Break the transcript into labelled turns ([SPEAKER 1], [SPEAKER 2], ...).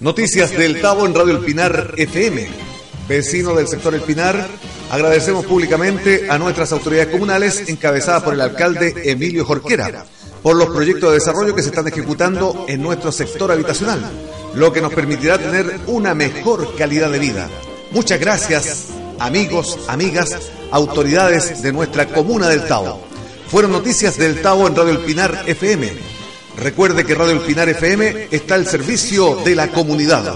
[SPEAKER 1] Noticias del Tavo en Radio El Pinar FM. Vecino del sector El Pinar, agradecemos públicamente a nuestras autoridades comunales encabezadas por el alcalde Emilio Jorquera por los proyectos de desarrollo que se están ejecutando en nuestro sector habitacional, lo que nos permitirá tener una mejor calidad de vida. Muchas gracias, amigos, amigas, autoridades de nuestra comuna del Tavo. Fueron noticias del Tavo en Radio El Pinar FM. Recuerde que Radio El Pinar FM está al servicio de la comunidad.